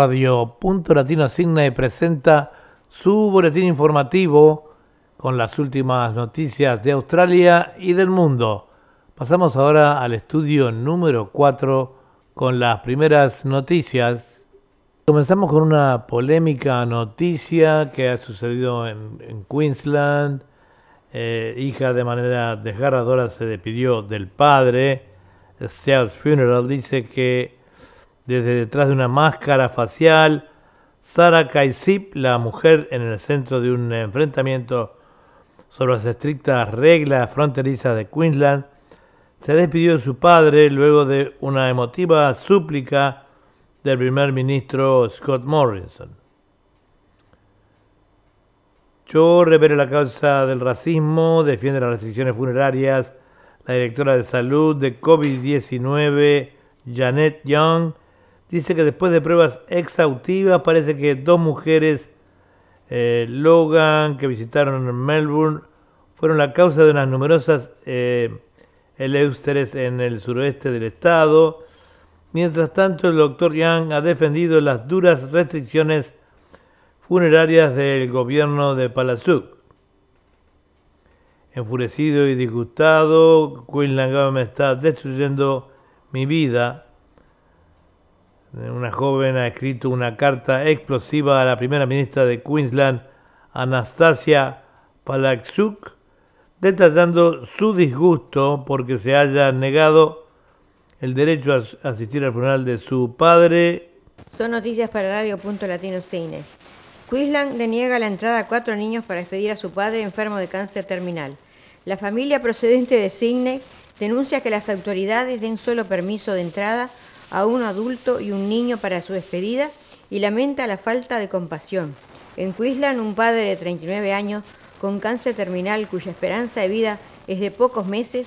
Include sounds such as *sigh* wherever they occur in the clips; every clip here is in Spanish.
Radio Punto Latino Signa presenta su boletín informativo con las últimas noticias de Australia y del mundo. Pasamos ahora al estudio número 4 con las primeras noticias. Comenzamos con una polémica noticia que ha sucedido en, Queensland. Eh, hija de manera desgarradora se despidió del padre. Stealth Funeral dice que desde detrás de una máscara facial, Sara Kaisip, la mujer en el centro de un enfrentamiento sobre las estrictas reglas fronterizas de Queensland, se despidió de su padre luego de una emotiva súplica del primer ministro Scott Morrison. Yo revele la causa del racismo, defiende las restricciones funerarias. La directora de salud de COVID-19, Janet Young, dice que después de pruebas exhaustivas parece que dos mujeres, eh, Logan, que visitaron Melbourne, fueron la causa de unas numerosas eh, en el suroeste del estado. Mientras tanto, el doctor Yang ha defendido las duras restricciones funerarias del gobierno de Palazzo. Enfurecido y disgustado, Queensland me está destruyendo mi vida una joven ha escrito una carta explosiva a la primera ministra de Queensland, Anastasia Palachuk, detallando su disgusto porque se haya negado el derecho a asistir al funeral de su padre. Son noticias para Radio Punto Latino Cine. Queensland le niega la entrada a cuatro niños para despedir a su padre enfermo de cáncer terminal. La familia procedente de Sydney denuncia que las autoridades den solo permiso de entrada a un adulto y un niño para su despedida y lamenta la falta de compasión. En Queensland, un padre de 39 años con cáncer terminal cuya esperanza de vida es de pocos meses,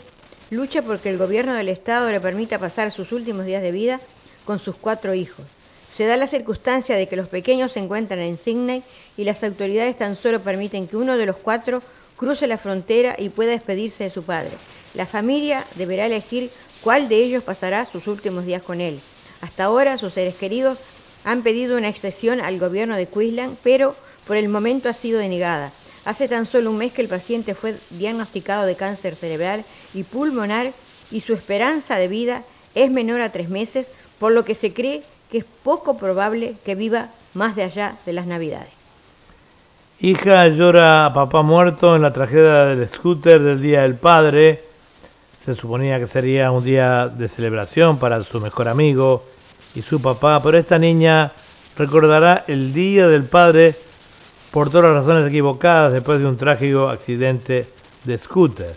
lucha porque el gobierno del estado le permita pasar sus últimos días de vida con sus cuatro hijos. Se da la circunstancia de que los pequeños se encuentran en Sydney y las autoridades tan solo permiten que uno de los cuatro cruce la frontera y pueda despedirse de su padre. La familia deberá elegir cuál de ellos pasará sus últimos días con él. Hasta ahora sus seres queridos han pedido una excepción al gobierno de Queensland, pero por el momento ha sido denegada. Hace tan solo un mes que el paciente fue diagnosticado de cáncer cerebral y pulmonar y su esperanza de vida es menor a tres meses, por lo que se cree que es poco probable que viva más de allá de las Navidades. Hija llora a papá muerto en la tragedia del scooter del Día del Padre. Se suponía que sería un día de celebración para su mejor amigo y su papá, pero esta niña recordará el Día del Padre por todas las razones equivocadas después de un trágico accidente de scooter.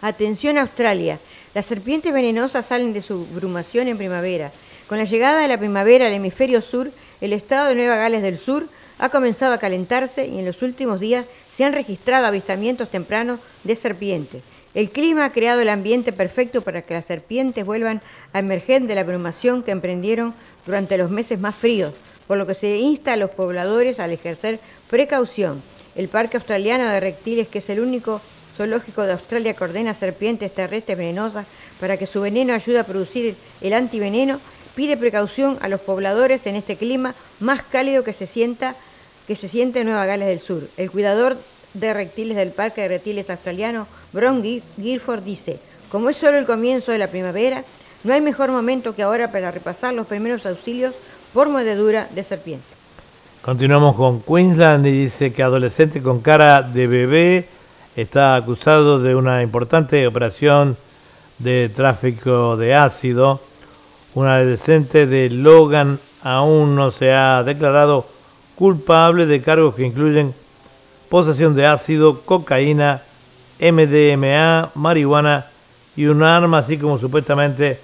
Atención Australia, las serpientes venenosas salen de su brumación en primavera. Con la llegada de la primavera al hemisferio sur, el estado de Nueva Gales del Sur ha comenzado a calentarse y en los últimos días se han registrado avistamientos tempranos de serpientes. El clima ha creado el ambiente perfecto para que las serpientes vuelvan a emerger de la abrumación que emprendieron durante los meses más fríos, por lo que se insta a los pobladores a ejercer precaución. El Parque Australiano de Reptiles, que es el único zoológico de Australia que ordena serpientes terrestres venenosas para que su veneno ayude a producir el antiveneno, pide precaución a los pobladores en este clima más cálido que se sienta que se siente en Nueva Gales del Sur. El cuidador de reptiles del Parque de Reptiles Australiano, Bron Guilford, dice, como es solo el comienzo de la primavera, no hay mejor momento que ahora para repasar los primeros auxilios por mordedura de serpiente. Continuamos con Queensland y dice que adolescente con cara de bebé está acusado de una importante operación de tráfico de ácido. Un adolescente de Logan aún no se ha declarado culpable de cargos que incluyen posesión de ácido, cocaína, MDMA, marihuana y un arma, así como supuestamente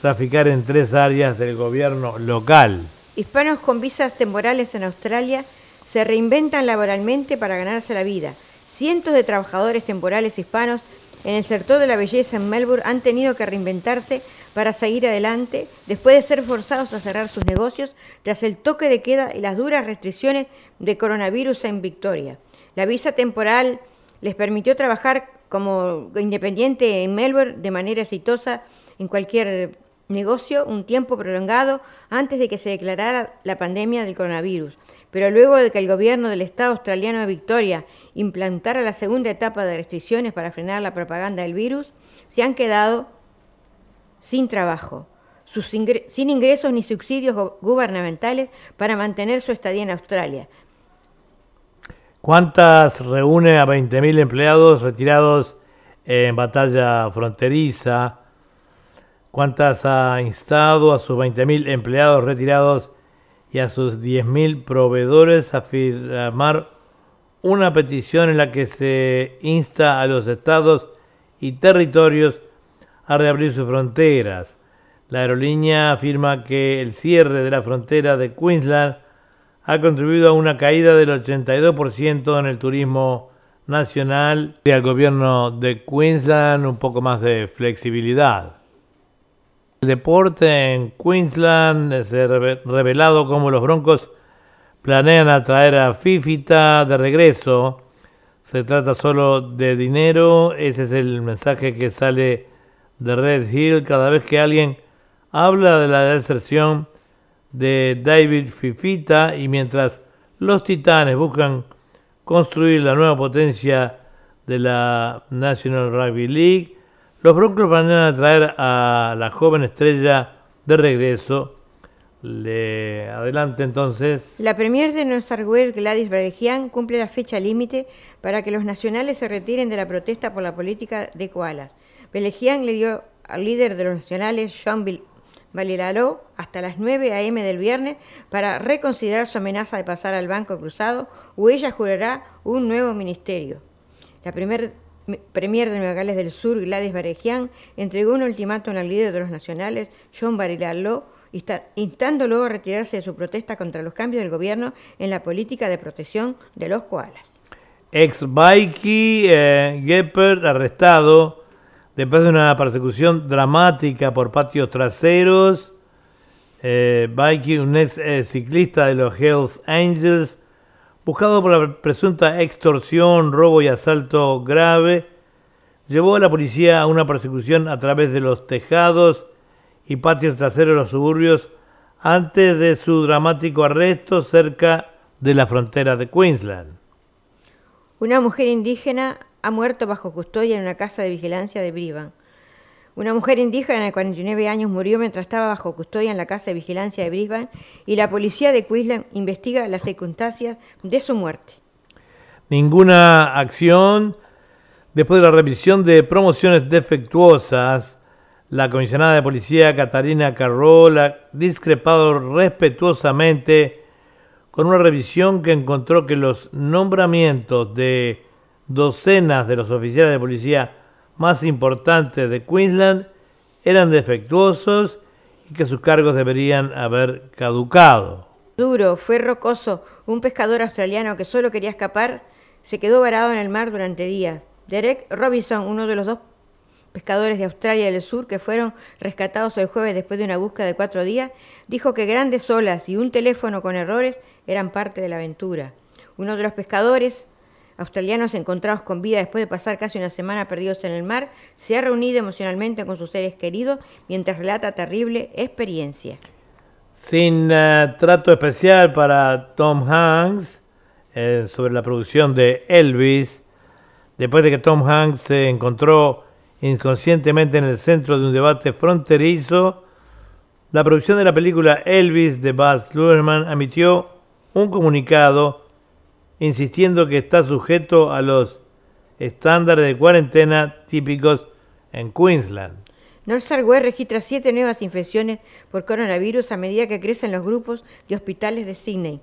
traficar en tres áreas del gobierno local. Hispanos con visas temporales en Australia se reinventan laboralmente para ganarse la vida. Cientos de trabajadores temporales hispanos en el sector de la belleza en Melbourne han tenido que reinventarse para seguir adelante después de ser forzados a cerrar sus negocios tras el toque de queda y las duras restricciones de coronavirus en Victoria. La visa temporal les permitió trabajar como independiente en Melbourne de manera exitosa en cualquier negocio un tiempo prolongado antes de que se declarara la pandemia del coronavirus, pero luego de que el gobierno del Estado australiano de Victoria implantara la segunda etapa de restricciones para frenar la propaganda del virus, se han quedado sin trabajo, sin ingresos ni subsidios gubernamentales para mantener su estadía en Australia. ¿Cuántas reúne a 20.000 empleados retirados en batalla fronteriza? ¿Cuántas ha instado a sus 20.000 empleados retirados y a sus 10.000 proveedores a firmar una petición en la que se insta a los estados y territorios a reabrir sus fronteras. La aerolínea afirma que el cierre de la frontera de Queensland ha contribuido a una caída del 82% en el turismo nacional y al gobierno de Queensland un poco más de flexibilidad. El deporte en Queensland se ha revelado como los Broncos planean atraer a Fifita de regreso. Se trata solo de dinero, ese es el mensaje que sale de Red Hill cada vez que alguien habla de la deserción de David Fifita y mientras los Titanes buscan construir la nueva potencia de la National Rugby League, los Broncos planean atraer a la joven estrella de regreso. Le adelante entonces. La premier de South Gladys Bereján, cumple la fecha límite para que los nacionales se retiren de la protesta por la política de koalas. Bereján le dio al líder de los nacionales, Sean Valeralo, hasta las 9 a.m. del viernes para reconsiderar su amenaza de pasar al banco cruzado o ella jurará un nuevo ministerio. La primer Premier de Nueva Gales del Sur, Gladys Barejian, entregó un ultimátum al líder de los nacionales, John Barilalo, instándolo a retirarse de su protesta contra los cambios del gobierno en la política de protección de los koalas. Ex Baiki eh, arrestado después de una persecución dramática por patios traseros. Eh, un ex eh, ciclista de los Hells Angels, buscado por la presunta extorsión, robo y asalto grave, llevó a la policía a una persecución a través de los tejados y patios traseros de los suburbios antes de su dramático arresto cerca de la frontera de Queensland. Una mujer indígena ha muerto bajo custodia en una casa de vigilancia de Brisbane. Una mujer indígena de 49 años murió mientras estaba bajo custodia en la casa de vigilancia de Brisbane y la policía de Queensland investiga las circunstancias de su muerte. Ninguna acción. Después de la revisión de promociones defectuosas, la comisionada de policía Catarina Carroll ha discrepado respetuosamente con una revisión que encontró que los nombramientos de docenas de los oficiales de policía más importantes de Queensland eran defectuosos y que sus cargos deberían haber caducado. Duro, fue rocoso. Un pescador australiano que solo quería escapar se quedó varado en el mar durante días. Derek Robinson, uno de los dos pescadores de Australia del Sur que fueron rescatados el jueves después de una búsqueda de cuatro días, dijo que grandes olas y un teléfono con errores eran parte de la aventura. Uno de los pescadores, australianos encontrados con vida después de pasar casi una semana perdidos en el mar, se ha reunido emocionalmente con sus seres queridos mientras relata terrible experiencia. Sin eh, trato especial para Tom Hanks eh, sobre la producción de Elvis, después de que Tom Hanks se encontró inconscientemente en el centro de un debate fronterizo, la producción de la película Elvis de Baz Luhrmann emitió un comunicado insistiendo que está sujeto a los estándares de cuarentena típicos en Queensland. North West registra siete nuevas infecciones por coronavirus a medida que crecen los grupos de hospitales de Sydney.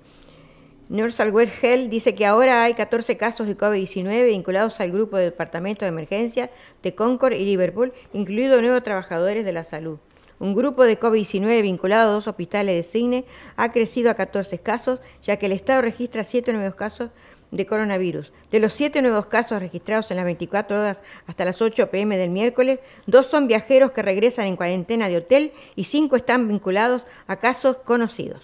North West Health dice que ahora hay 14 casos de COVID-19 vinculados al grupo de departamento de emergencia de Concord y Liverpool, incluidos nuevos trabajadores de la salud. Un grupo de COVID-19 vinculado a dos hospitales de Cine ha crecido a 14 casos, ya que el Estado registra 7 nuevos casos de coronavirus. De los 7 nuevos casos registrados en las 24 horas hasta las 8 pm del miércoles, dos son viajeros que regresan en cuarentena de hotel y 5 están vinculados a casos conocidos.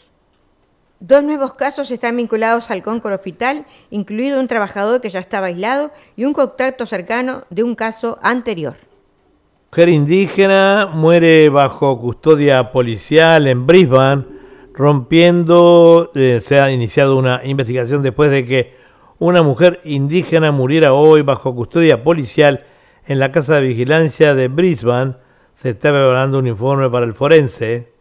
Dos nuevos casos están vinculados al Concord Hospital, incluido un trabajador que ya estaba aislado y un contacto cercano de un caso anterior. Mujer indígena muere bajo custodia policial en Brisbane, rompiendo, eh, se ha iniciado una investigación después de que una mujer indígena muriera hoy bajo custodia policial en la casa de vigilancia de Brisbane. Se está preparando un informe para el forense.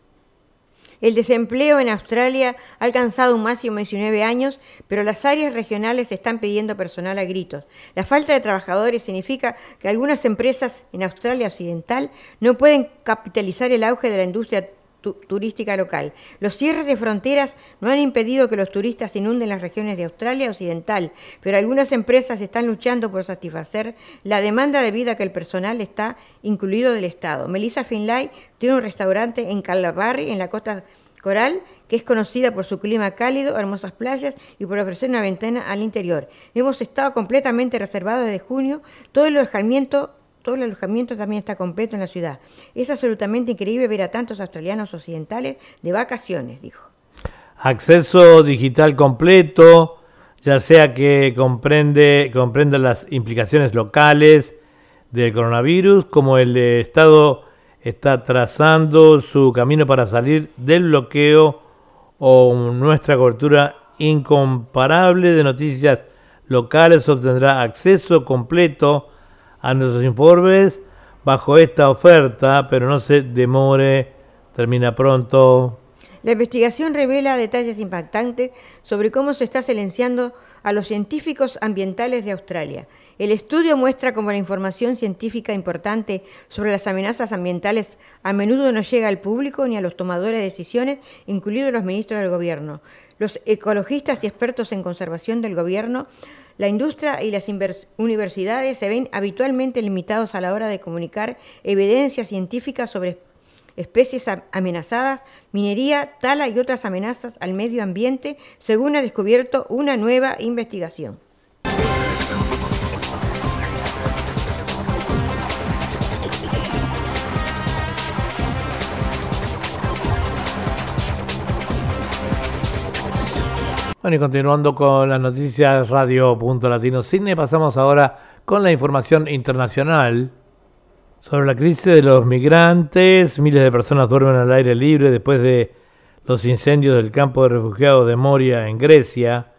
El desempleo en Australia ha alcanzado un máximo de 19 años, pero las áreas regionales están pidiendo personal a gritos. La falta de trabajadores significa que algunas empresas en Australia Occidental no pueden capitalizar el auge de la industria turística local. Los cierres de fronteras no han impedido que los turistas inunden las regiones de Australia Occidental, pero algunas empresas están luchando por satisfacer la demanda debido a que el personal está incluido del Estado. Melissa Finlay tiene un restaurante en Calabarri, en la costa Coral, que es conocida por su clima cálido, hermosas playas y por ofrecer una ventana al interior. Hemos estado completamente reservados desde junio, todo el alojamiento todo el alojamiento también está completo en la ciudad. Es absolutamente increíble ver a tantos australianos occidentales de vacaciones, dijo. Acceso digital completo, ya sea que comprende, comprenda las implicaciones locales del coronavirus, como el Estado está trazando su camino para salir del bloqueo o nuestra cobertura incomparable de noticias locales obtendrá acceso completo a nuestros informes bajo esta oferta, pero no se demore, termina pronto. La investigación revela detalles impactantes sobre cómo se está silenciando a los científicos ambientales de Australia. El estudio muestra cómo la información científica importante sobre las amenazas ambientales a menudo no llega al público ni a los tomadores de decisiones, incluidos los ministros del gobierno. Los ecologistas y expertos en conservación del gobierno la industria y las universidades se ven habitualmente limitados a la hora de comunicar evidencia científica sobre especies amenazadas, minería, tala y otras amenazas al medio ambiente, según ha descubierto una nueva investigación. Bueno, y continuando con las noticias Radio Punto Latino Cine, pasamos ahora con la información internacional sobre la crisis de los migrantes. Miles de personas duermen al aire libre después de los incendios del campo de refugiados de Moria en Grecia.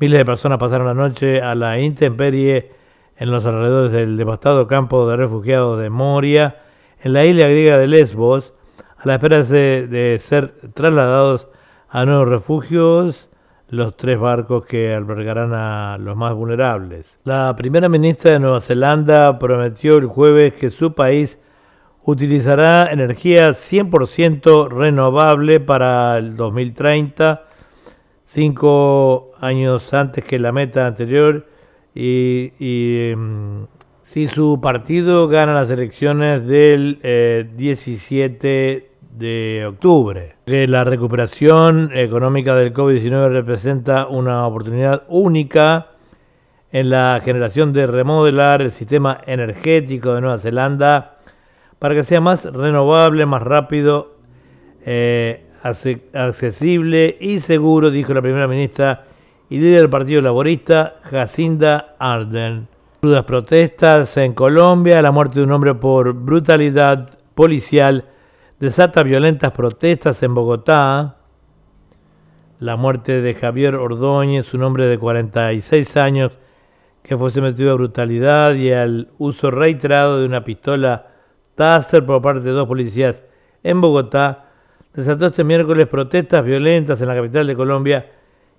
Miles de personas pasaron la noche a la intemperie en los alrededores del devastado campo de refugiados de Moria, en la isla griega de Lesbos, a la espera de, de ser trasladados a nuevos refugios los tres barcos que albergarán a los más vulnerables. La primera ministra de Nueva Zelanda prometió el jueves que su país utilizará energía 100% renovable para el 2030, cinco años antes que la meta anterior, y, em, si su partido gana las elecciones del 17 eh, de octubre. La recuperación económica del COVID-19 representa una oportunidad única en la generación de remodelar el sistema energético de Nueva Zelanda para que sea más renovable, más rápido, eh, accesible y seguro, dijo la primera ministra y líder del Partido Laborista, Jacinda Arden. Crudas protestas en Colombia, la muerte de un hombre por brutalidad policial desata violentas protestas en Bogotá. La muerte de Javier Ordóñez, un hombre de 46 años que fue sometido a brutalidad y al uso reiterado de una pistola Taser por parte de dos policías en Bogotá, desató este miércoles protestas violentas en la capital de Colombia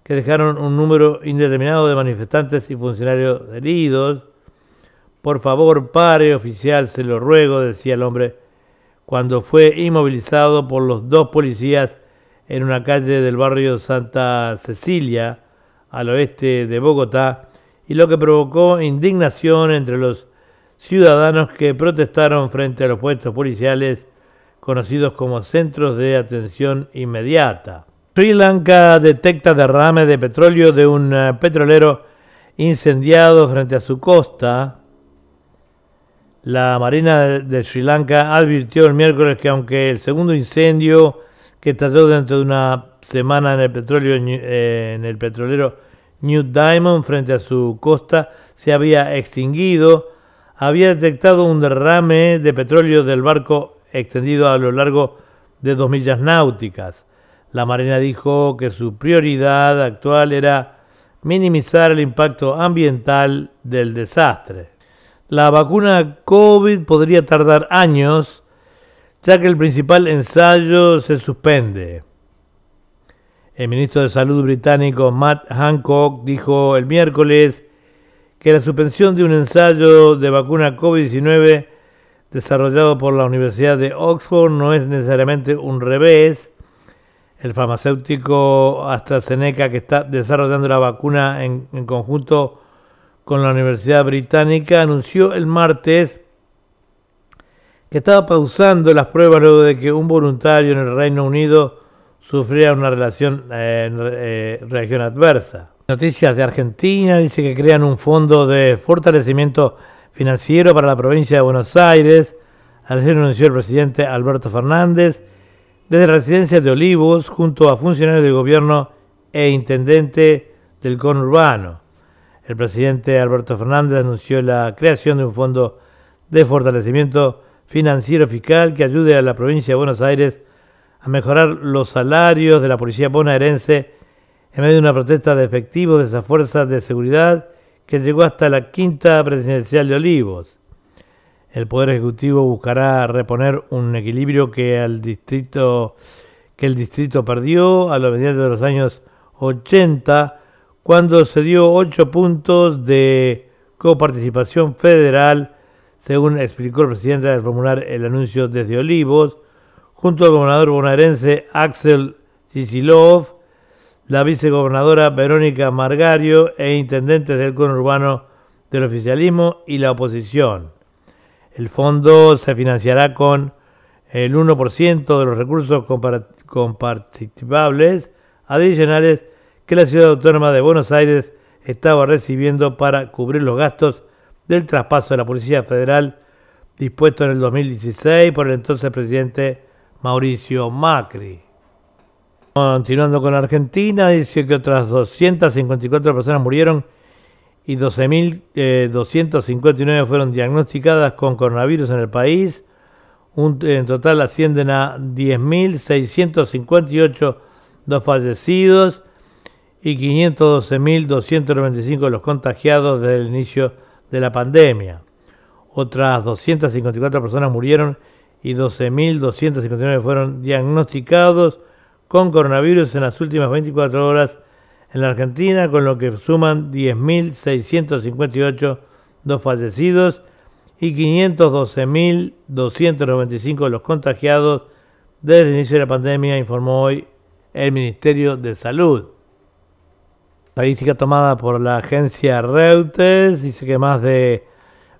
que dejaron un número indeterminado de manifestantes y funcionarios heridos. Por favor, pare, oficial, se lo ruego, decía el hombre cuando fue inmovilizado por los dos policías en una calle del barrio Santa Cecilia, al oeste de Bogotá, y lo que provocó indignación entre los ciudadanos que protestaron frente a los puestos policiales conocidos como centros de atención inmediata. Sri Lanka detecta derrame de petróleo de un eh, petrolero incendiado frente a su costa la Marina de Sri Lanka advirtió el miércoles que aunque el segundo incendio que estalló dentro de una semana en el, petróleo, eh, en el petrolero New Diamond frente a su costa se había extinguido, había detectado un derrame de petróleo del barco extendido a lo largo de dos millas náuticas. La Marina dijo que su prioridad actual era minimizar el impacto ambiental del desastre. La vacuna COVID podría tardar años, ya que el principal ensayo se suspende. El ministro de Salud británico Matt Hancock dijo el miércoles que la suspensión de un ensayo de vacuna COVID-19 desarrollado por la Universidad de Oxford no es necesariamente un revés. El farmacéutico AstraZeneca, que está desarrollando la vacuna en, en conjunto con la Universidad Británica, anunció el martes que estaba pausando las pruebas luego de que un voluntario en el Reino Unido sufriera una relación, eh, eh, reacción adversa. Noticias de Argentina dice que crean un fondo de fortalecimiento financiero para la provincia de Buenos Aires. Así lo anunció el presidente Alberto Fernández desde la residencia de Olivos junto a funcionarios del gobierno e intendente del conurbano. El presidente Alberto Fernández anunció la creación de un fondo de fortalecimiento financiero fiscal que ayude a la provincia de Buenos Aires a mejorar los salarios de la policía bonaerense en medio de una protesta de efectivos de esas fuerzas de seguridad que llegó hasta la quinta presidencial de Olivos. El Poder Ejecutivo buscará reponer un equilibrio que, distrito, que el distrito perdió a lo mediados de los años 80, cuando se dio ocho puntos de coparticipación federal, según explicó el presidente al formular el anuncio desde Olivos, junto al gobernador bonaerense Axel Chichilov, la vicegobernadora Verónica Margario e intendentes del conurbano del oficialismo y la oposición. El fondo se financiará con el 1% de los recursos comparticipables adicionales que la ciudad autónoma de Buenos Aires estaba recibiendo para cubrir los gastos del traspaso de la Policía Federal dispuesto en el 2016 por el entonces presidente Mauricio Macri. Continuando con Argentina, dice que otras 254 personas murieron y 12.259 eh, fueron diagnosticadas con coronavirus en el país. en total ascienden a 10.658 dos fallecidos y 512.295 los contagiados desde el inicio de la pandemia. Otras 254 personas murieron y 12.259 fueron diagnosticados con coronavirus en las últimas 24 horas en la Argentina, con lo que suman 10.658 dos fallecidos y 512.295 los contagiados desde el inicio de la pandemia, informó hoy el Ministerio de Salud. Estadística tomada por la agencia Reuters dice que más de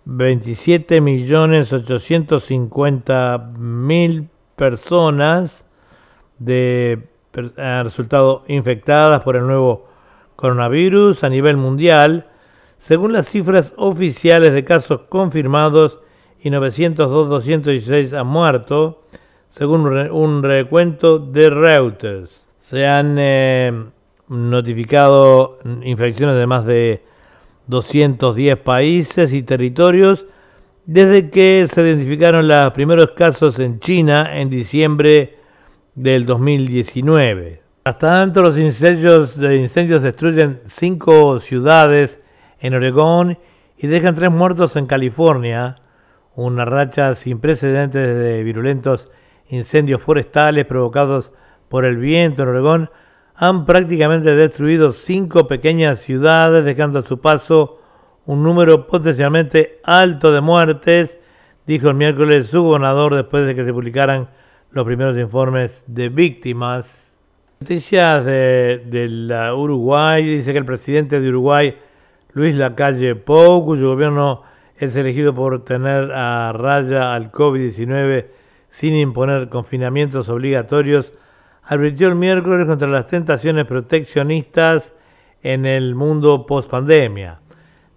27.850.000 personas han resultado infectadas por el nuevo coronavirus a nivel mundial, según las cifras oficiales de casos confirmados y 902.216 han muerto, según un recuento de Reuters. Se han eh, notificado infecciones de más de 210 países y territorios desde que se identificaron los primeros casos en China en diciembre del 2019. Hasta tanto, los incendios, incendios destruyen cinco ciudades en Oregón y dejan tres muertos en California, una racha sin precedentes de virulentos incendios forestales provocados por el viento en Oregón han prácticamente destruido cinco pequeñas ciudades, dejando a su paso un número potencialmente alto de muertes, dijo el miércoles su gobernador después de que se publicaran los primeros informes de víctimas. Noticias de, la Uruguay, dice que el presidente de Uruguay, Luis Lacalle Pou, cuyo gobierno es elegido por tener a raya al COVID-19 sin imponer confinamientos obligatorios, advirtió el miércoles contra las tentaciones proteccionistas en el mundo post-pandemia.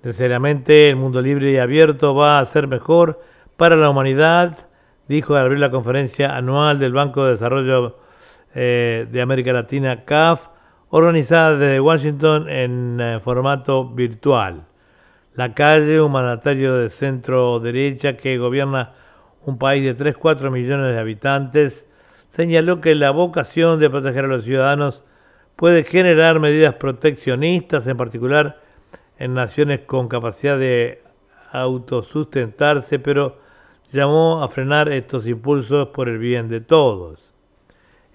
Sinceramente, el mundo libre y abierto va a ser mejor para la humanidad, dijo al abrir la conferencia anual del Banco de Desarrollo eh, de América Latina, CAF, organizada desde Washington en eh, formato virtual. La calle, un mandatario de centro derecha que gobierna un país de 3-4 millones de habitantes, señaló que la vocación de proteger a los ciudadanos puede generar medidas proteccionistas, en particular en naciones con capacidad de autosustentarse, pero llamó a frenar estos impulsos por el bien de todos.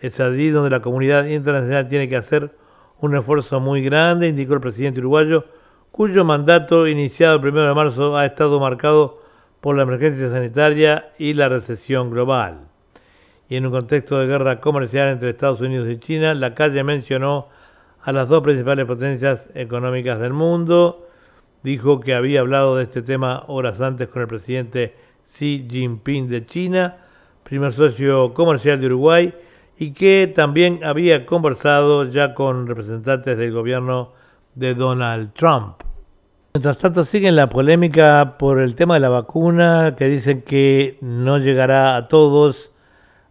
Es allí donde la comunidad internacional tiene que hacer un esfuerzo muy grande, indicó el presidente uruguayo, cuyo mandato iniciado el 1 de marzo ha estado marcado por la emergencia sanitaria y la recesión global. Y en un contexto de guerra comercial entre Estados Unidos y China, la calle mencionó a las dos principales potencias económicas del mundo, dijo que había hablado de este tema horas antes con el presidente Xi Jinping de China, primer socio comercial de Uruguay, y que también había conversado ya con representantes del gobierno de Donald Trump. Mientras tanto sigue la polémica por el tema de la vacuna que dicen que no llegará a todos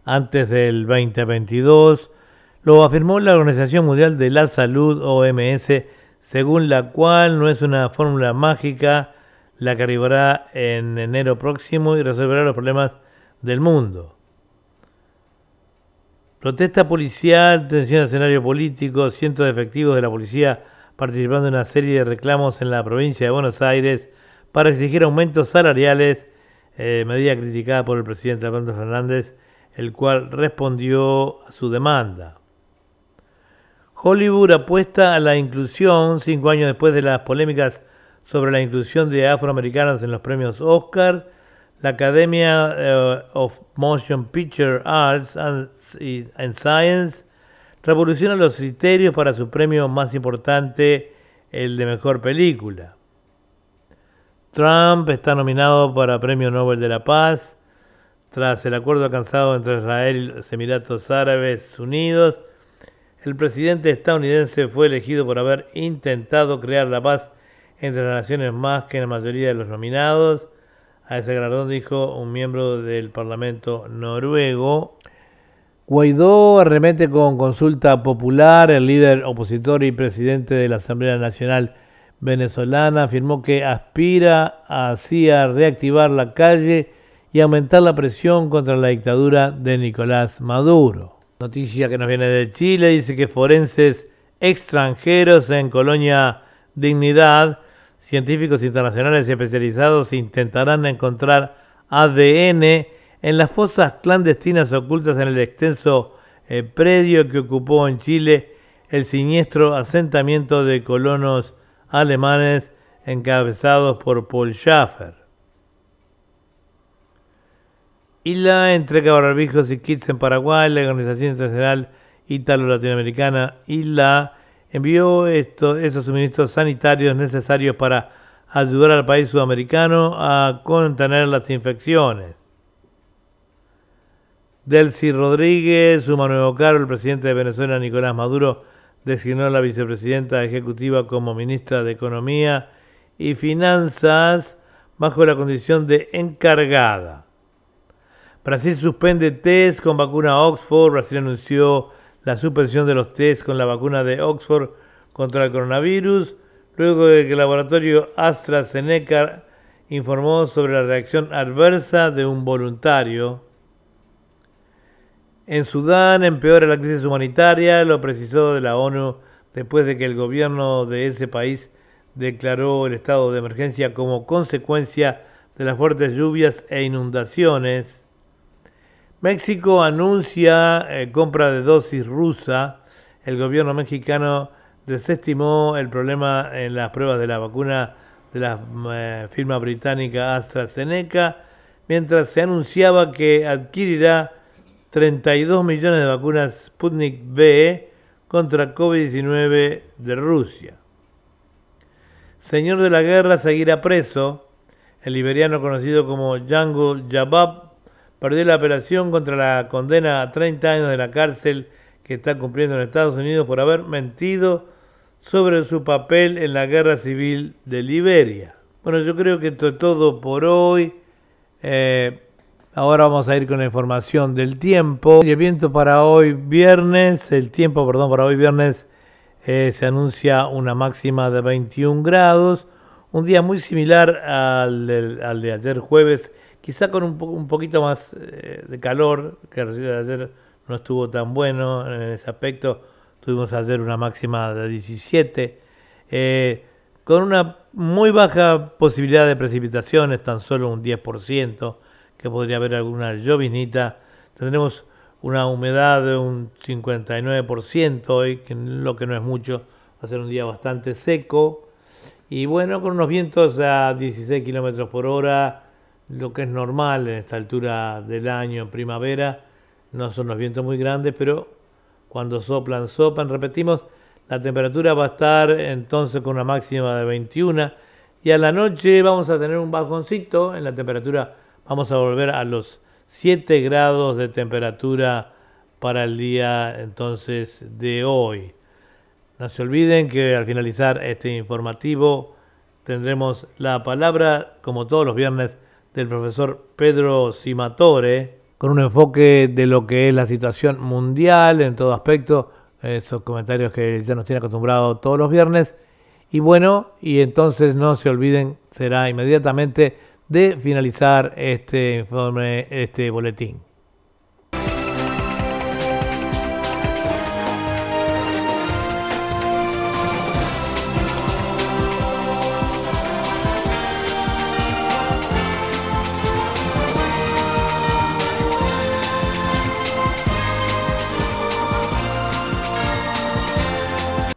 antes del 2022. Lo afirmó la Organización Mundial de la Salud, OMS, según la cual no es una fórmula mágica la que arribará en enero próximo y resolverá los problemas del mundo. Protesta policial, tensión escenario político, cientos de efectivos de la policía participando en una serie de reclamos en la provincia de Buenos Aires para exigir aumentos salariales, eh, medida criticada por el presidente Alberto Fernández, el cual respondió a su demanda. Hollywood apuesta a la inclusión cinco años después de las polémicas sobre la inclusión de afroamericanos en los premios Oscar. La Academia eh, of Motion Picture Arts and en Science revoluciona los criterios para su premio más importante, el de mejor película. Trump está nominado para Premio Nobel de la Paz tras el acuerdo alcanzado entre Israel y los Emiratos Árabes Unidos. El presidente estadounidense fue elegido por haber intentado crear la paz entre las naciones más que la mayoría de los nominados. A ese galardón dijo un miembro del Parlamento noruego. Guaidó arremete con consulta popular. El líder opositor y presidente de la Asamblea Nacional venezolana afirmó que aspira así a reactivar la calle y aumentar la presión contra la dictadura de Nicolás Maduro. Noticia que nos viene de Chile dice que forenses extranjeros en Colonia Dignidad, científicos internacionales especializados intentarán encontrar ADN en las fosas clandestinas ocultas en el extenso eh, predio que ocupó en Chile el siniestro asentamiento de colonos alemanes encabezados por Paul Schaffer. Y la entrega de barbijos y kits en Paraguay, la Organización Internacional Italo-Latinoamericana ILA envió esos suministros sanitarios necesarios para ayudar al país sudamericano a contener las infecciones. Delcy Rodríguez, suma nuevo cargo, el presidente de Venezuela, Nicolás Maduro, designó a la vicepresidenta ejecutiva como ministra de Economía y Finanzas bajo la condición de encargada. Brasil suspende test con vacuna Oxford. Brasil anunció la suspensión de los test con la vacuna de Oxford contra el coronavirus, luego de que el laboratorio AstraZeneca informó sobre la reacción adversa de un voluntario en Sudán empeora la crisis humanitaria, lo precisó de la ONU después de que el gobierno de ese país declaró el estado de emergencia como consecuencia de las fuertes lluvias e inundaciones. México anuncia eh, compra de dosis rusa. El gobierno mexicano desestimó el problema en las pruebas de la vacuna de la eh, firma británica AstraZeneca, mientras se anunciaba que adquirirá 32 millones de vacunas Sputnik V contra COVID-19 de Rusia. Señor de la guerra seguirá preso. El liberiano conocido como Django Jabab perdió la apelación contra la condena a 30 años de la cárcel que está cumpliendo en Estados Unidos por haber mentido sobre su papel en la guerra civil de Liberia. Bueno, yo creo que esto es todo por hoy. Eh, Ahora vamos a ir con la información del tiempo. El viento para hoy viernes, el tiempo, perdón, para hoy viernes eh, se anuncia una máxima de 21 grados, un día muy similar al al de ayer jueves, quizá con un, un poquito más eh, de calor, que ayer no estuvo tan bueno en ese aspecto. Tuvimos ayer una máxima de 17, eh, con una muy baja posibilidad de precipitaciones, tan solo un 10%, que podría haber alguna llovinita. Tendremos una humedad de un 59% hoy, que lo que no es mucho, va a ser un día bastante seco. Y bueno, con unos vientos a 16 kilómetros por hora, lo que es normal en esta altura del año, en primavera. No son los vientos muy grandes, pero cuando soplan, soplan. Repetimos, la temperatura va a estar entonces con una máxima de 21 y a la noche vamos a tener un bajoncito en la temperatura. Vamos a volver a los 7 grados de temperatura para el día entonces de hoy. No se olviden que al finalizar este informativo tendremos la palabra, como todos los viernes, del profesor Pedro Simatore, con un enfoque de lo que es la situación mundial en todo aspecto, esos comentarios que ya nos tiene acostumbrado todos los viernes. Y bueno, y entonces no se olviden, será inmediatamente de finalizar este informe, este boletín.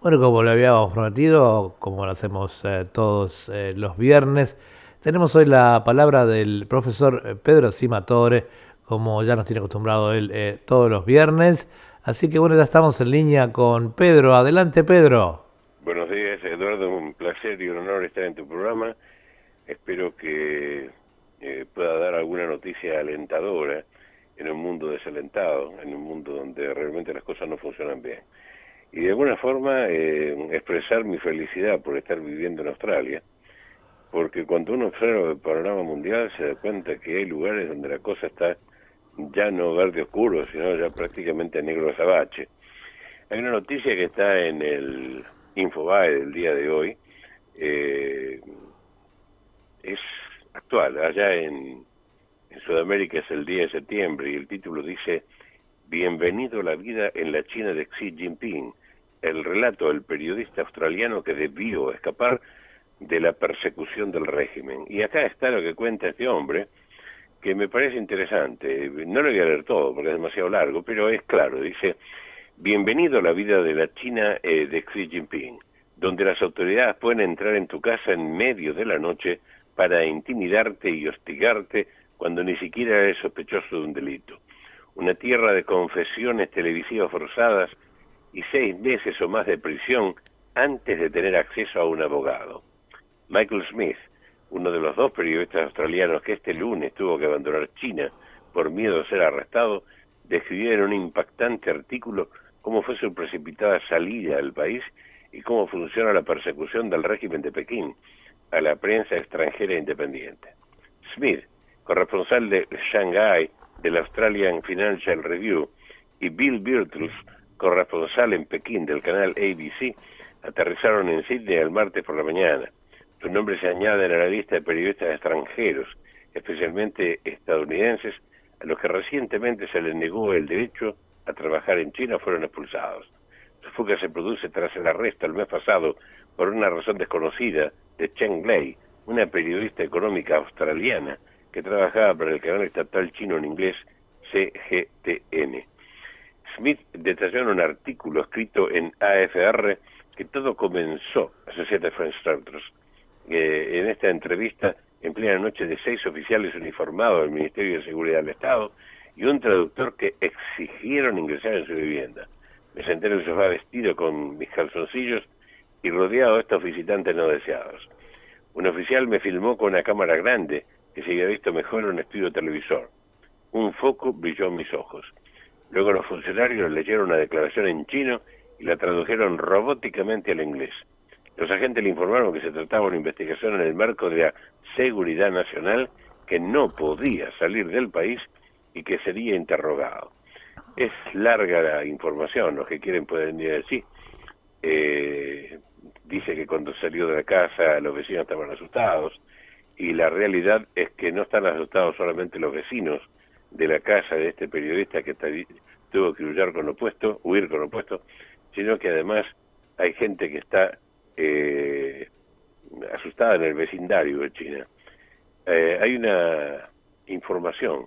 Bueno, como lo habíamos prometido, como lo hacemos eh, todos eh, los viernes, tenemos hoy la palabra del profesor eh, Pedro Simatore, como ya nos tiene acostumbrado él todos los viernes. Así que bueno, ya estamos en línea con Pedro. Adelante, Pedro. Buenos días, Eduardo. Un placer y un honor estar en tu programa. Espero que pueda dar alguna noticia alentadora en un mundo desalentado, en un mundo donde realmente las cosas no funcionan bien y de alguna forma eh, expresar mi felicidad por estar viviendo en Australia, porque cuando uno observa el panorama mundial se da cuenta que hay lugares donde la cosa está ya no verde oscuro, sino ya prácticamente negro azabache. Hay una noticia que está en el Infobae del día de hoy, eh, es actual, allá en, en Sudamérica es el día de septiembre y el título dice Bienvenido a la vida en la China de Xi Jinping, el relato del periodista australiano que debió escapar de la persecución del régimen. Y acá está lo que cuenta este hombre, que me parece interesante. No lo voy a leer todo porque es demasiado largo, pero es claro. Dice, bienvenido a la vida de la China eh, de Xi Jinping, donde las autoridades pueden entrar en tu casa en medio de la noche para intimidarte y hostigarte cuando ni siquiera eres sospechoso de un delito una tierra de confesiones televisivas forzadas y seis meses o más de prisión antes de tener acceso a un abogado. Michael Smith, uno de los dos periodistas australianos que este lunes tuvo que abandonar China por miedo a ser arrestado, describió en un impactante artículo cómo fue su precipitada salida del país y cómo funciona la persecución del régimen de Pekín a la prensa extranjera independiente. Smith, corresponsal de Shanghái del Australian Financial Review, y Bill Birtles, corresponsal en Pekín del canal ABC, aterrizaron en Sydney el martes por la mañana. Sus nombres se añaden a la lista de periodistas extranjeros, especialmente estadounidenses, a los que recientemente se les negó el derecho a trabajar en China fueron expulsados. Su fuga se produce tras el arresto el mes pasado por una razón desconocida de Chen Lei, una periodista económica australiana que trabajaba para el canal estatal chino en inglés CGTN. Smith detalló en un artículo escrito en AFR que todo comenzó, Associated French Starters, eh, en esta entrevista en plena noche de seis oficiales uniformados del Ministerio de Seguridad del Estado y un traductor que exigieron ingresar en su vivienda. Me senté en el sofá vestido con mis calzoncillos y rodeado de estos visitantes no deseados. Un oficial me filmó con una cámara grande que se había visto mejor un estudio televisor. Un foco brilló en mis ojos. Luego los funcionarios leyeron una declaración en chino y la tradujeron robóticamente al inglés. Los agentes le informaron que se trataba de una investigación en el marco de la seguridad nacional, que no podía salir del país y que sería interrogado. Es larga la información, los que quieren pueden decir. Eh, dice que cuando salió de la casa los vecinos estaban asustados y la realidad es que no están asustados solamente los vecinos de la casa de este periodista que tuvo que huir con opuesto, huir con opuesto, sino que además hay gente que está eh, asustada en el vecindario de China. Eh, hay una información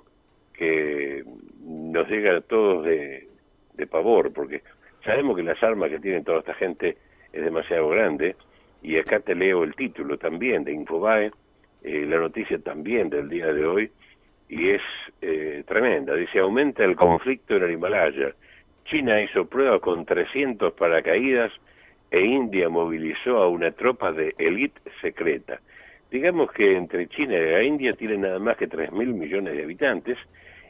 que nos llega a todos de, de pavor, porque sabemos que las armas que tienen toda esta gente es demasiado grande, y acá te leo el título también de Infobae, eh, la noticia también del día de hoy, y es eh, tremenda. Dice, aumenta el conflicto en el Himalaya. China hizo prueba con 300 paracaídas e India movilizó a una tropa de élite secreta. Digamos que entre China y la India tienen nada más que 3.000 millones de habitantes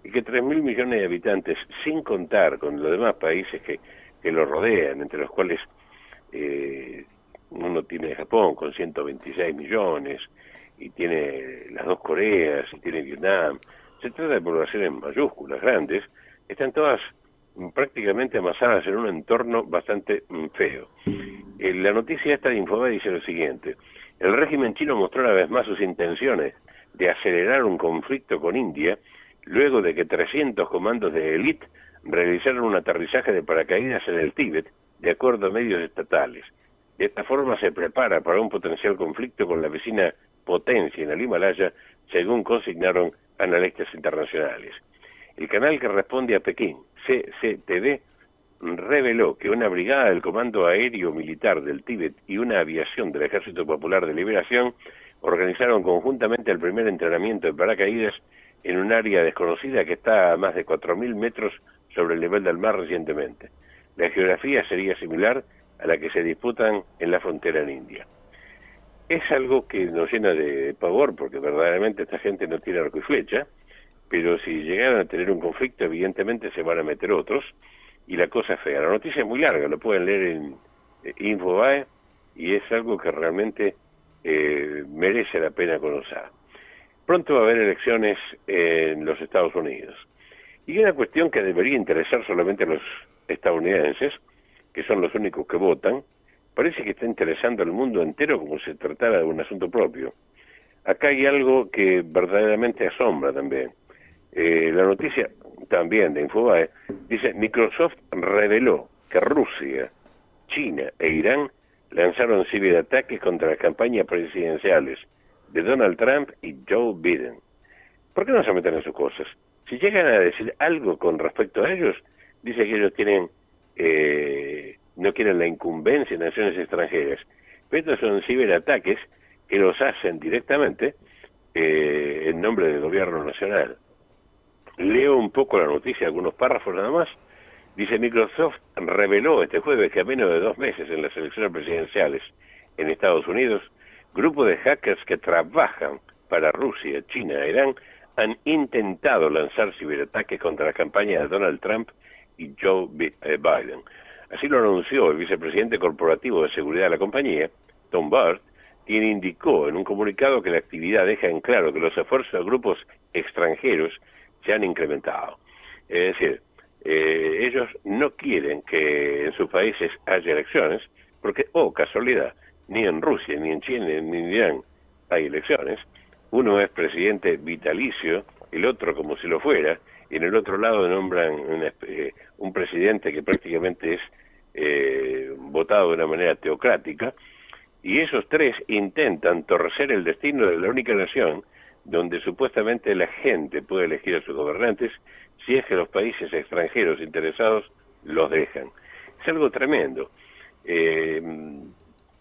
y que 3.000 millones de habitantes, sin contar con los demás países que, que lo rodean, entre los cuales eh, uno tiene Japón con 126 millones y tiene las dos Coreas y tiene Vietnam, se trata de poblaciones mayúsculas, grandes, están todas prácticamente amasadas en un entorno bastante mm, feo. Eh, la noticia esta de Infobae dice lo siguiente, el régimen chino mostró una vez más sus intenciones de acelerar un conflicto con India luego de que 300 comandos de élite realizaron un aterrizaje de paracaídas en el Tíbet, de acuerdo a medios estatales. De esta forma se prepara para un potencial conflicto con la vecina potencia en el Himalaya, según consignaron analistas internacionales. El canal que responde a Pekín, CCTV, reveló que una brigada del Comando Aéreo Militar del Tíbet y una aviación del Ejército Popular de Liberación organizaron conjuntamente el primer entrenamiento de paracaídas en un área desconocida que está a más de 4.000 metros sobre el nivel del mar recientemente. La geografía sería similar a la que se disputan en la frontera en India. Es algo que nos llena de pavor porque verdaderamente esta gente no tiene arco y flecha, pero si llegaran a tener un conflicto evidentemente se van a meter otros y la cosa es fea. La noticia es muy larga, lo pueden leer en eh, Infobae y es algo que realmente eh, merece la pena conocer. Pronto va a haber elecciones en los Estados Unidos. Y una cuestión que debería interesar solamente a los estadounidenses, que son los únicos que votan, parece que está interesando al mundo entero como si se tratara de un asunto propio. Acá hay algo que verdaderamente asombra también. Eh, la noticia también de Infobae dice, Microsoft reveló que Rusia, China e Irán lanzaron ciberataques contra las campañas presidenciales de Donald Trump y Joe Biden. ¿Por qué no se meten en sus cosas? Si llegan a decir algo con respecto a ellos, dice que ellos tienen, eh, no quieren la incumbencia en naciones extranjeras. Pero estos son ciberataques que los hacen directamente eh, en nombre del gobierno nacional. Leo un poco la noticia, algunos párrafos nada más. Dice, Microsoft reveló este jueves que a menos de dos meses en las elecciones presidenciales en Estados Unidos, grupos de hackers que trabajan para Rusia, China e Irán han intentado lanzar ciberataques contra la campaña de Donald Trump y Joe eh, Biden. Así lo anunció el vicepresidente corporativo de seguridad de la compañía, Tom Bart, quien indicó en un comunicado que la actividad deja en claro que los esfuerzos de grupos extranjeros se han incrementado. Es decir, eh, ellos no quieren que en sus países haya elecciones, porque, oh, casualidad, ni en Rusia, ni en China, ni en Irán hay elecciones. Uno es presidente vitalicio, el otro como si lo fuera, y en el otro lado nombran eh, un presidente que prácticamente es eh, votado de una manera teocrática, y esos tres intentan torcer el destino de la única nación donde supuestamente la gente puede elegir a sus gobernantes si es que los países extranjeros interesados los dejan. Es algo tremendo. Eh,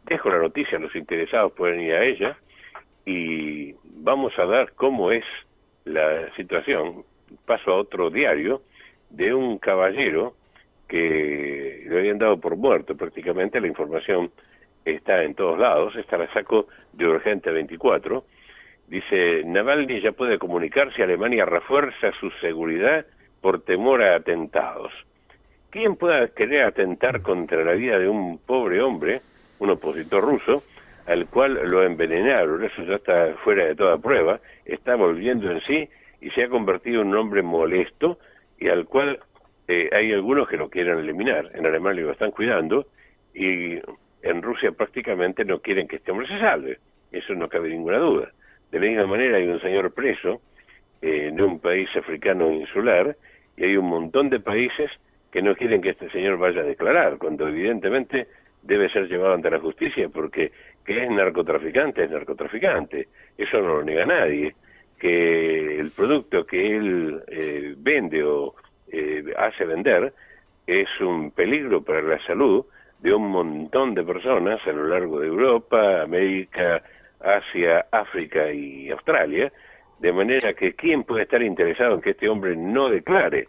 dejo la noticia, los interesados pueden ir a ella y vamos a ver cómo es la situación. Paso a otro diario de un caballero que le habían dado por muerto prácticamente, la información está en todos lados, esta la saco de Urgente 24, Dice, Navalny ya puede comunicar si Alemania refuerza su seguridad por temor a atentados. ¿Quién pueda querer atentar contra la vida de un pobre hombre, un opositor ruso, al cual lo envenenaron? Eso ya está fuera de toda prueba, está volviendo en sí y se ha convertido en un hombre molesto y al cual eh, hay algunos que lo quieren eliminar. En Alemania lo están cuidando y en Rusia prácticamente no quieren que este hombre se salve. Eso no cabe ninguna duda. De la misma manera hay un señor preso eh, en un país africano insular y hay un montón de países que no quieren que este señor vaya a declarar, cuando evidentemente debe ser llevado ante la justicia porque que es narcotraficante es narcotraficante. Eso no lo niega nadie. Que el producto que él eh, vende o eh, hace vender es un peligro para la salud de un montón de personas a lo largo de Europa, América, Asia, África y Australia, de manera que ¿quién puede estar interesado en que este hombre no declare?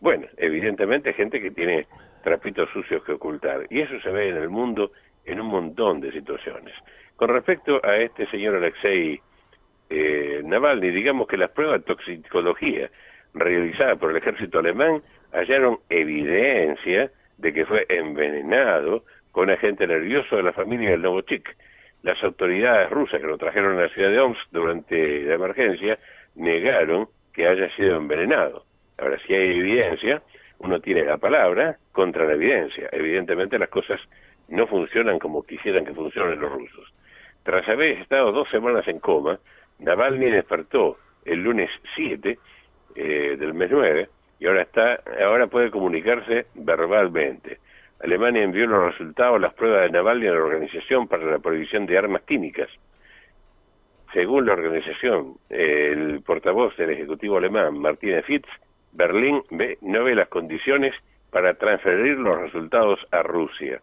Bueno, evidentemente gente que tiene trapitos sucios que ocultar, y eso se ve en el mundo en un montón de situaciones. Con respecto a este señor Alexei eh, Navalny, digamos que las pruebas de toxicología realizadas por el ejército alemán hallaron evidencia de que fue envenenado con agente nervioso de la familia del Novochik. Las autoridades rusas que lo trajeron a la ciudad de Omsk durante la emergencia negaron que haya sido envenenado. Ahora, si hay evidencia, uno tiene la palabra contra la evidencia. Evidentemente las cosas no funcionan como quisieran que funcionen los rusos. Tras haber estado dos semanas en coma, Navalny despertó el lunes 7 eh, del mes 9 y ahora está, ahora puede comunicarse verbalmente. Alemania envió los resultados las pruebas de Navalny a la Organización para la Prohibición de Armas Químicas. Según la organización, el portavoz del Ejecutivo alemán, Martínez Fitz, Berlín ve, no ve las condiciones para transferir los resultados a Rusia.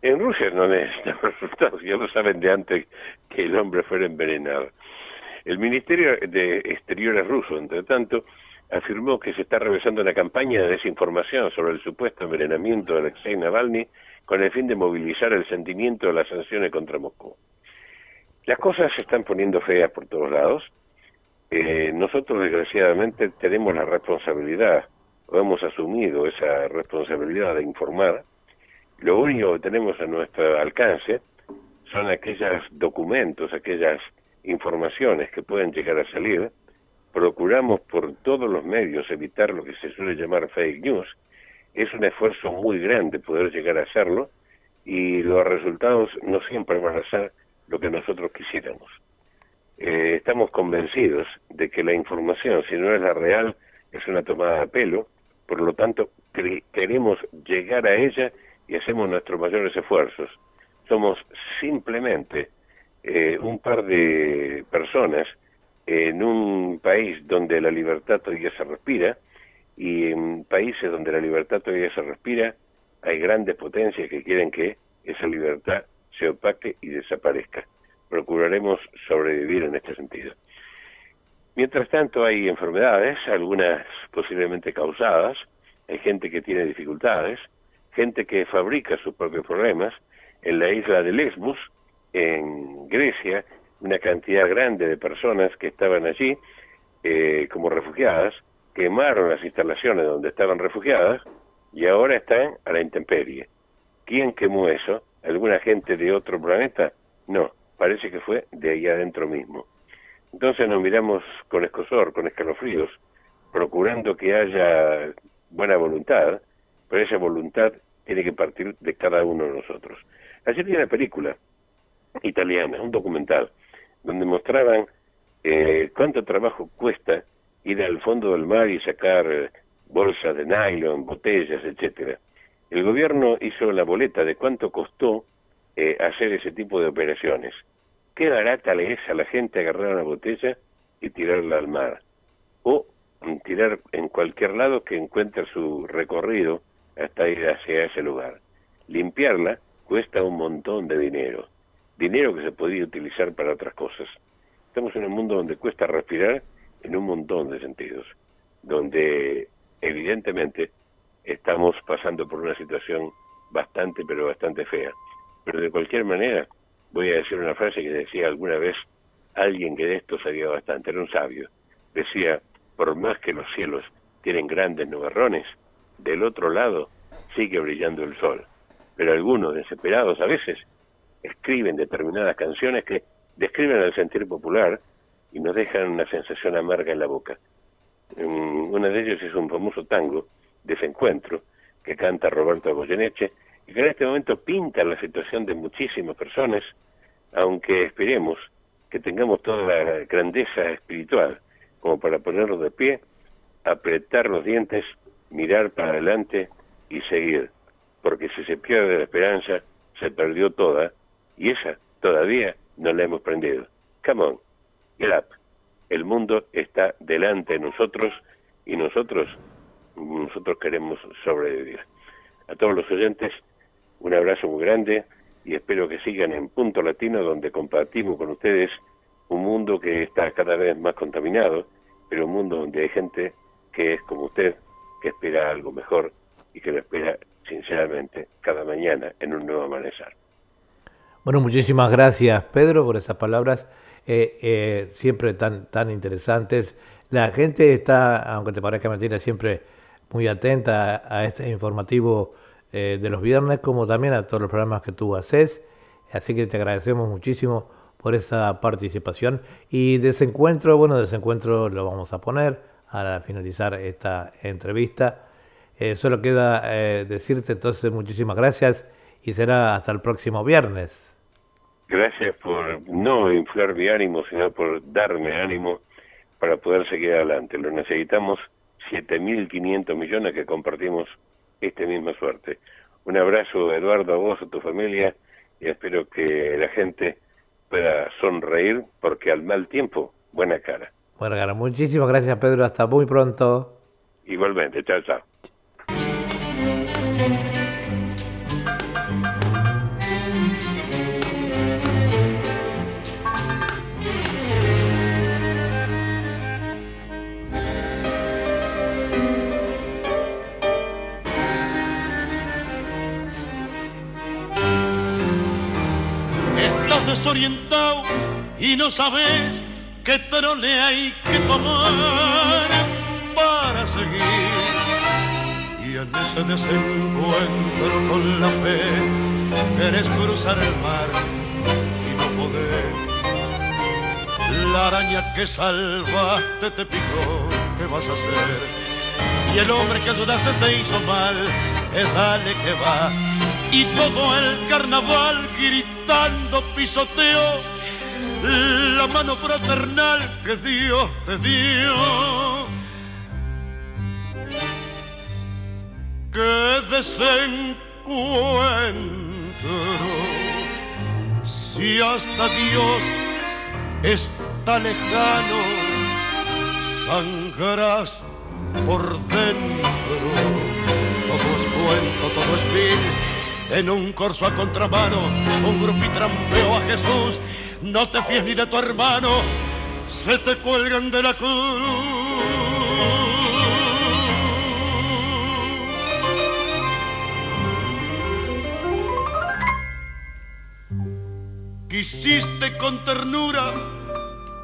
En Rusia no necesitan *laughs* resultados, ya lo saben de antes que el hombre fuera envenenado. El Ministerio de Exteriores ruso, entre tanto, afirmó que se está realizando una campaña de desinformación sobre el supuesto envenenamiento de Alexei Navalny con el fin de movilizar el sentimiento de las sanciones contra Moscú. Las cosas se están poniendo feas por todos lados. Eh, nosotros, desgraciadamente, tenemos la responsabilidad, o hemos asumido esa responsabilidad de informar. Lo único que tenemos a nuestro alcance son aquellos documentos, aquellas informaciones que pueden llegar a salir procuramos por todos los medios evitar lo que se suele llamar fake news. Es un esfuerzo muy grande poder llegar a hacerlo y los resultados no siempre van a ser lo que nosotros quisiéramos. Eh, estamos convencidos de que la información, si no es la real, es una tomada de pelo, por lo tanto queremos llegar a ella y hacemos nuestros mayores esfuerzos. Somos simplemente eh, un par de personas en un país donde la libertad todavía se respira y en países donde la libertad todavía se respira hay grandes potencias que quieren que esa libertad se opaque y desaparezca. Procuraremos sobrevivir en este sentido. Mientras tanto hay enfermedades, algunas posiblemente causadas, hay gente que tiene dificultades, gente que fabrica sus propios problemas. En la isla de Lesbos, en Grecia, una cantidad grande de personas que estaban allí eh, como refugiadas, quemaron las instalaciones donde estaban refugiadas y ahora están a la intemperie. ¿Quién quemó eso? ¿Alguna gente de otro planeta? No, parece que fue de ahí adentro mismo. Entonces nos miramos con escosor, con escalofríos, procurando que haya buena voluntad, pero esa voluntad tiene que partir de cada uno de nosotros. Ayer vi una película italiana, un documental, donde mostraban eh, cuánto trabajo cuesta ir al fondo del mar y sacar eh, bolsas de nylon, botellas, etcétera. El gobierno hizo la boleta de cuánto costó eh, hacer ese tipo de operaciones. Qué barata le es a la gente agarrar una botella y tirarla al mar. O tirar en cualquier lado que encuentre su recorrido hasta ir hacia ese lugar. Limpiarla cuesta un montón de dinero dinero que se podía utilizar para otras cosas. Estamos en un mundo donde cuesta respirar en un montón de sentidos, donde evidentemente estamos pasando por una situación bastante, pero bastante fea. Pero de cualquier manera, voy a decir una frase que decía alguna vez alguien que de esto sabía bastante, era un sabio. Decía, por más que los cielos tienen grandes nubarrones, del otro lado sigue brillando el sol. Pero algunos, desesperados a veces, escriben determinadas canciones que describen el sentir popular y nos dejan una sensación amarga en la boca. Una de ellos es un famoso tango, Desencuentro, que canta Roberto Goyeneche y que en este momento pinta la situación de muchísimas personas, aunque esperemos que tengamos toda la grandeza espiritual como para ponernos de pie, apretar los dientes, mirar para adelante y seguir, porque si se pierde la esperanza, se perdió toda, y esa todavía no la hemos prendido. Come on, get up. El mundo está delante de nosotros y nosotros, nosotros queremos sobrevivir. A todos los oyentes, un abrazo muy grande y espero que sigan en Punto Latino donde compartimos con ustedes un mundo que está cada vez más contaminado, pero un mundo donde hay gente que es como usted, que espera algo mejor y que lo espera sinceramente cada mañana en un nuevo amanecer. Bueno, muchísimas gracias Pedro por esas palabras eh, eh, siempre tan, tan interesantes. La gente está, aunque te parezca mentira, siempre muy atenta a este informativo eh, de los viernes, como también a todos los programas que tú haces. Así que te agradecemos muchísimo por esa participación. Y desencuentro, bueno, desencuentro lo vamos a poner al finalizar esta entrevista. Eh, solo queda eh, decirte entonces muchísimas gracias y será hasta el próximo viernes. Gracias por no inflar mi ánimo, sino por darme ánimo para poder seguir adelante. Lo necesitamos 7.500 millones que compartimos esta misma suerte. Un abrazo, Eduardo, a vos, a tu familia, y espero que la gente pueda sonreír, porque al mal tiempo, buena cara. Buena cara. Muchísimas gracias, Pedro. Hasta muy pronto. Igualmente. Chao, chao. Y no sabes qué trole hay que tomar para seguir. Y en ese desencuentro con la fe, quieres cruzar el mar y no podés. La araña que salvaste te picó, ¿qué vas a hacer? Y el hombre que ayudaste te hizo mal, es dale que va y todo el carnaval gritando pisoteo la mano fraternal que Dios te dio. Que desencuentro si hasta Dios está lejano, sangrarás por dentro. Todo es cuento, todo es vil en un corso a contramano, un trampeó a Jesús. No te fíes ni de tu hermano, se te cuelgan de la cruz. Quisiste con ternura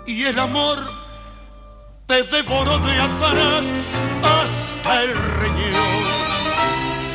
y el amor te devoró de atrás hasta el riñón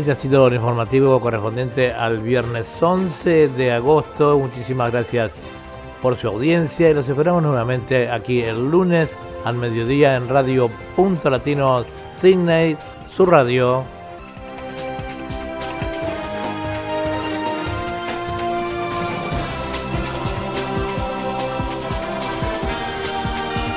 Este ha sido el informativo correspondiente al viernes 11 de agosto. Muchísimas gracias por su audiencia y los esperamos nuevamente aquí el lunes al mediodía en Radio Punto Latino Sydney, su radio.